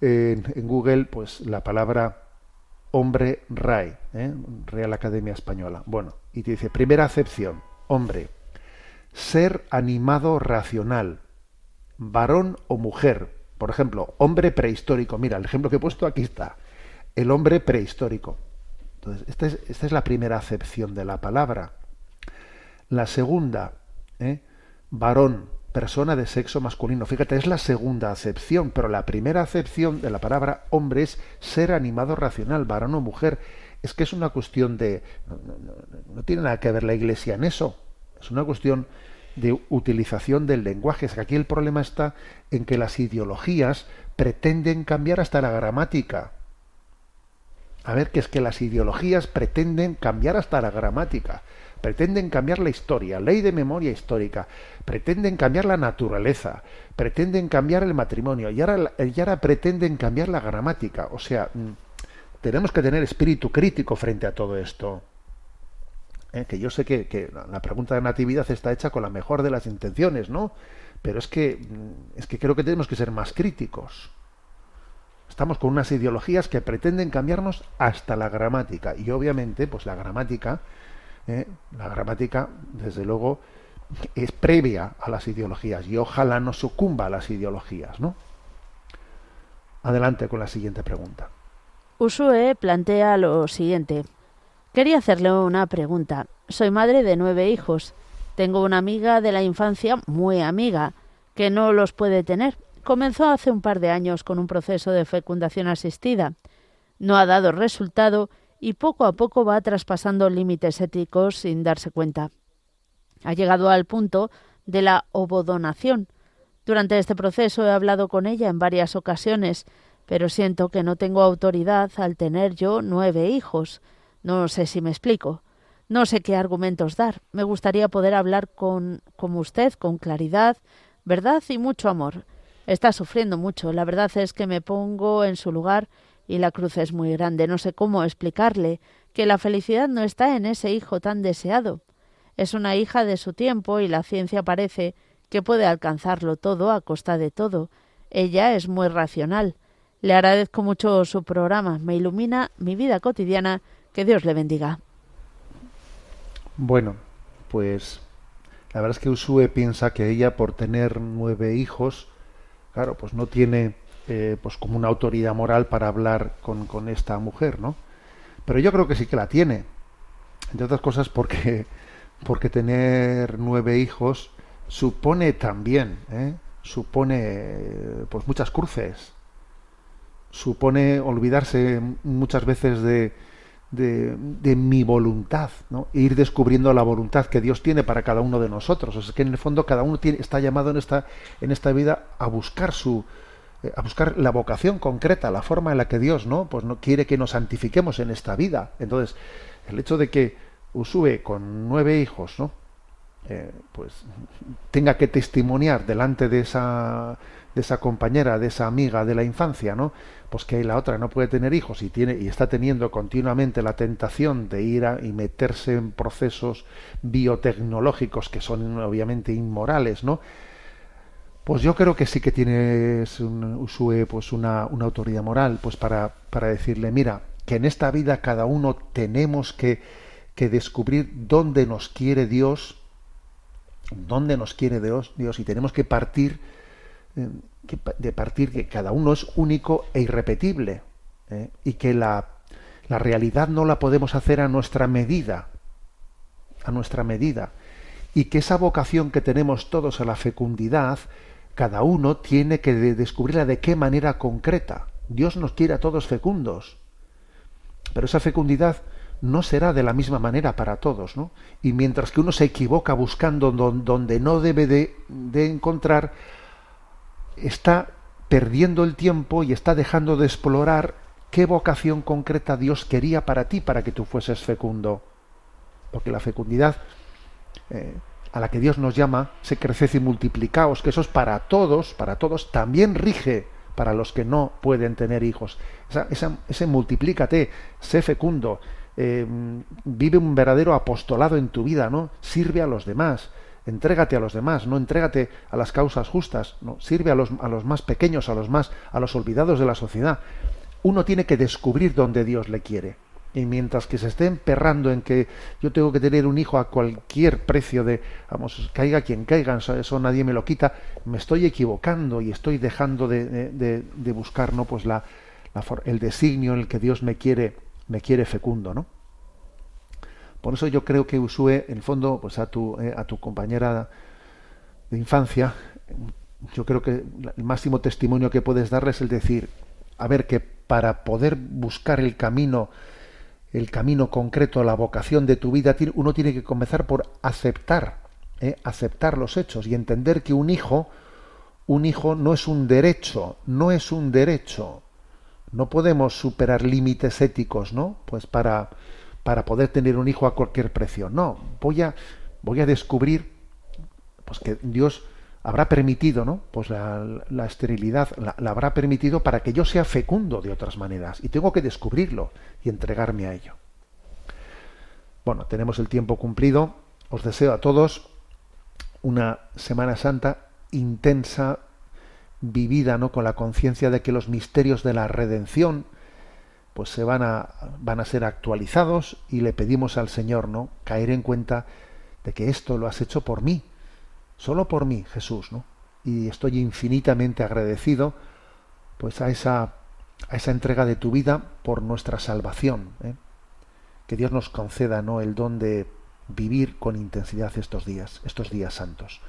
en, Google pues la palabra hombre RAE, eh, Real Academia Española. Bueno, y te dice, primera acepción, hombre, ser animado racional, varón o mujer. Por ejemplo, hombre prehistórico. Mira, el ejemplo que he puesto aquí está. El hombre prehistórico. Entonces, esta es, esta es la primera acepción de la palabra. La segunda, ¿eh? varón, persona de sexo masculino. Fíjate, es la segunda acepción, pero la primera acepción de la palabra hombre es ser animado racional, varón o mujer. Es que es una cuestión de... No, tiene nada que ver la Iglesia en eso. Es una cuestión de utilización del lenguaje. Es que aquí el problema está en que las ideologías pretenden cambiar hasta la gramática. A ver, que es que las ideologías pretenden cambiar hasta la gramática pretenden cambiar la historia, ley de memoria histórica, pretenden cambiar la naturaleza, pretenden cambiar el matrimonio y ahora, y ahora pretenden cambiar la gramática. O sea, mm, tenemos que tener espíritu crítico frente a todo esto. Eh, que yo sé que, la pregunta de natividad está hecha con la mejor de las intenciones, ¿no? Pero es que, mm, es que creo que tenemos que ser más críticos. Estamos con unas ideologías que pretenden cambiarnos hasta la gramática. Y obviamente, pues la gramática ¿eh? la gramática, desde luego, es previa a las ideologías y ojalá no sucumba a las ideologías, ¿no? Adelante con la siguiente pregunta. Usue plantea lo siguiente. Quería hacerle una pregunta. Soy madre de nueve hijos. Tengo una amiga de la infancia muy amiga, que no los puede tener. Comenzó hace un par de años con un proceso de fecundación asistida. No ha dado resultado y poco a poco va traspasando límites éticos sin darse cuenta. Ha llegado al punto de la ovodonación. Durante este proceso he hablado con ella en varias ocasiones, pero siento que no tengo autoridad al tener yo nueve hijos. No sé si me explico. No sé qué argumentos dar. Me gustaría poder hablar con como usted con claridad, verdad y mucho amor. Está sufriendo mucho. La verdad es que me pongo en su lugar y la cruz es muy grande. No sé cómo explicarle que la felicidad no está en ese hijo tan deseado. Es una hija de su tiempo y la ciencia parece que puede alcanzarlo todo a costa de todo. Ella es muy racional. Le agradezco mucho su programa. Me ilumina mi vida cotidiana. Que Dios le bendiga. Bueno, pues la verdad es que Usue piensa que ella, por tener nueve hijos, claro, pues no tiene eh, pues como una autoridad moral para hablar con, con, esta mujer, ¿no? Pero yo creo que sí que la tiene. Entre otras cosas porque, porque tener nueve hijos supone también, ¿eh? supone pues muchas cruces. Supone olvidarse muchas veces de, de, mi voluntad, ¿no? E ir descubriendo la voluntad que Dios tiene para cada uno de nosotros. es que en el fondo cada uno tiene, está llamado en esta, en esta vida a buscar su, a buscar la vocación concreta, la forma en la que Dios no, pues no quiere que nos santifiquemos en esta vida. Entonces, el hecho de que Usue con nueve hijos, ¿no? Eh, pues tenga que testimoniar delante de esa de esa compañera, de esa amiga de la infancia, ¿no? Pues que la otra no puede tener hijos y tiene y está teniendo continuamente la tentación de ir a, y meterse en procesos biotecnológicos que son obviamente inmorales, ¿no? Pues yo creo que sí que tienes un, Usue, pues una, una, autoridad moral, pues para, para decirle, mira, que en esta vida cada uno tenemos que, que descubrir dónde nos quiere Dios, dónde nos quiere Dios, Dios y tenemos que partir eh, de partir que cada uno es único e irrepetible ¿eh? y que la, la realidad no la podemos hacer a nuestra medida, a nuestra medida y que esa vocación que tenemos todos a la fecundidad cada uno tiene que descubrirla de qué manera concreta. Dios nos quiere a todos fecundos. Pero esa fecundidad no será de la misma manera para todos, ¿no? Y mientras que uno se equivoca buscando donde no debe de, encontrar, está perdiendo el tiempo y está dejando de explorar qué vocación concreta Dios quería para ti, para que tú fueses fecundo. Porque la fecundidad eh, a la que Dios nos llama, se creced y multiplicaos, que eso es para todos, para todos, también rige para los que no pueden tener hijos. ese multiplícate, sé fecundo, eh, vive un verdadero apostolado en tu vida, ¿no? Sirve a los demás, entrégate a los demás, no entrégate a las causas justas, no, sirve a los, a los más pequeños, a los más, a los olvidados de la sociedad. Uno tiene que descubrir dónde Dios le quiere. Y mientras que se esté emperrando en que yo tengo que tener un hijo a cualquier precio de, vamos, caiga quien caiga, eso, nadie me lo quita, me estoy equivocando y estoy dejando de, de, buscar, ¿no? Pues la, el designio en el que Dios me quiere, me quiere fecundo, ¿no? Por eso yo creo que Usue, en el fondo, pues a tu, eh, a tu compañera de infancia, yo creo que el máximo testimonio que puedes darle es el decir, a ver, que para poder buscar el camino el camino concreto, la vocación de tu vida, uno tiene que comenzar por aceptar, ¿eh? aceptar los hechos y entender que un hijo, un hijo no es un derecho, no es un derecho. No podemos superar límites éticos, ¿no? Pues para, para poder tener un hijo a cualquier precio. No, voy a, voy a descubrir pues que Dios habrá permitido, ¿no? Pues la, esterilidad la, habrá permitido para que yo sea fecundo de otras maneras. Y tengo que descubrirlo y entregarme a ello. Bueno, tenemos el tiempo cumplido. Os deseo a todos una Semana Santa intensa, vivida, ¿no? Con la conciencia de que los misterios de la redención, pues se van a, van a ser actualizados y le pedimos al Señor, ¿no? Caer en cuenta de que esto lo has hecho por mí, solo por mí, Jesús, ¿no? Y estoy infinitamente agradecido pues a esa, a esa entrega de tu vida por nuestra salvación. ¿eh? Que Dios nos conceda ¿no? el don de vivir con intensidad estos días, estos días santos.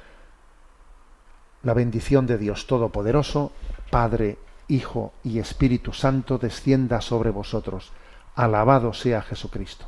La bendición de Dios Todopoderoso, Padre, Hijo y Espíritu Santo, descienda sobre vosotros. Alabado sea Jesucristo.